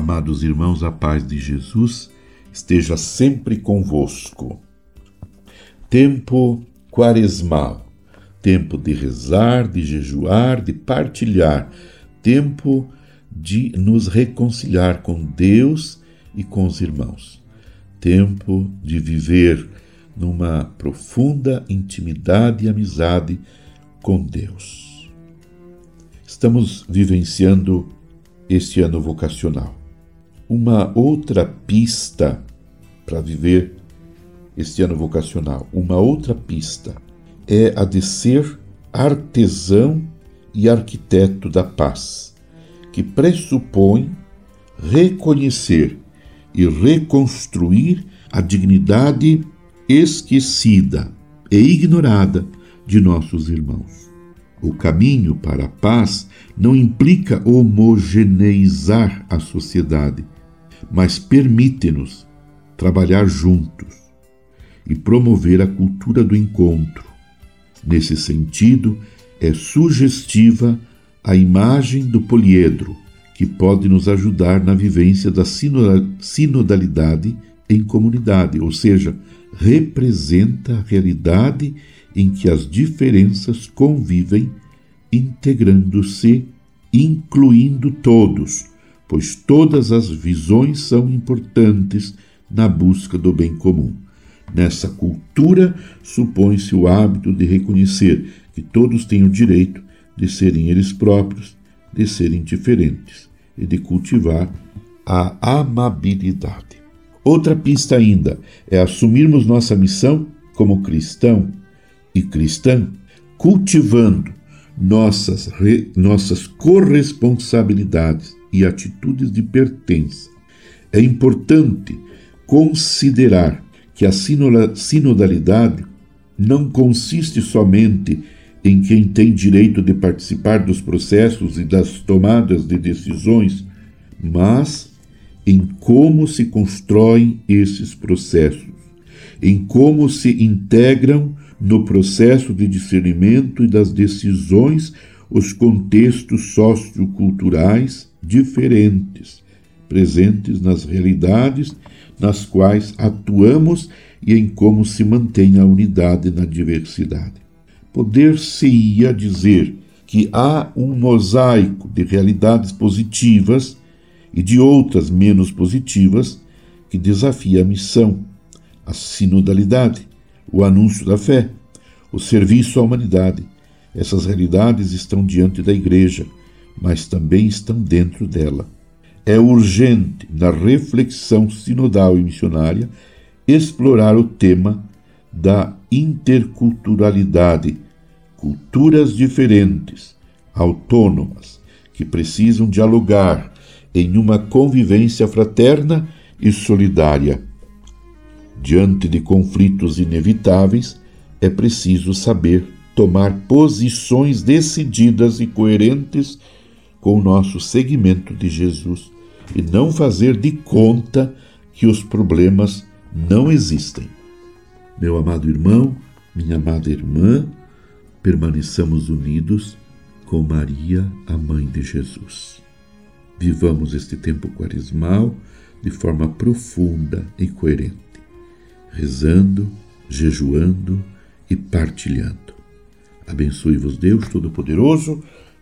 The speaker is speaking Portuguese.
Amados irmãos, a paz de Jesus esteja sempre convosco. Tempo quaresmal, tempo de rezar, de jejuar, de partilhar, tempo de nos reconciliar com Deus e com os irmãos, tempo de viver numa profunda intimidade e amizade com Deus. Estamos vivenciando este ano vocacional. Uma outra pista para viver este ano vocacional, uma outra pista é a de ser artesão e arquiteto da paz, que pressupõe reconhecer e reconstruir a dignidade esquecida e ignorada de nossos irmãos. O caminho para a paz não implica homogeneizar a sociedade, mas permite-nos trabalhar juntos e promover a cultura do encontro. Nesse sentido, é sugestiva a imagem do poliedro, que pode nos ajudar na vivência da sinodalidade em comunidade, ou seja, representa a realidade em que as diferenças convivem, integrando-se, incluindo todos, pois todas as visões são importantes na busca do bem comum. Nessa cultura, supõe-se o hábito de reconhecer que todos têm o direito de serem eles próprios, de serem diferentes e de cultivar a amabilidade. Outra pista ainda é assumirmos nossa missão como cristão e cristã, cultivando nossas, re, nossas corresponsabilidades e atitudes de pertença. É importante considerar que a sinodalidade não consiste somente em quem tem direito de participar dos processos e das tomadas de decisões, mas em como se constroem esses processos, em como se integram no processo de discernimento e das decisões os contextos socioculturais diferentes, presentes nas realidades nas quais atuamos e em como se mantém a unidade na diversidade. Poder-se-ia dizer que há um mosaico de realidades positivas e de outras menos positivas que desafia a missão, a sinodalidade, o anúncio da fé, o serviço à humanidade. Essas realidades estão diante da Igreja, mas também estão dentro dela. É urgente, na reflexão sinodal e missionária, explorar o tema da interculturalidade, culturas diferentes, autônomas, que precisam dialogar em uma convivência fraterna e solidária. Diante de conflitos inevitáveis, é preciso saber tomar posições decididas e coerentes com o nosso seguimento de Jesus e não fazer de conta que os problemas não existem. Meu amado irmão, minha amada irmã, permaneçamos unidos com Maria, a mãe de Jesus. Vivamos este tempo quaresmal de forma profunda e coerente, rezando, jejuando e partilhando. Abençoe-vos Deus Todo-Poderoso,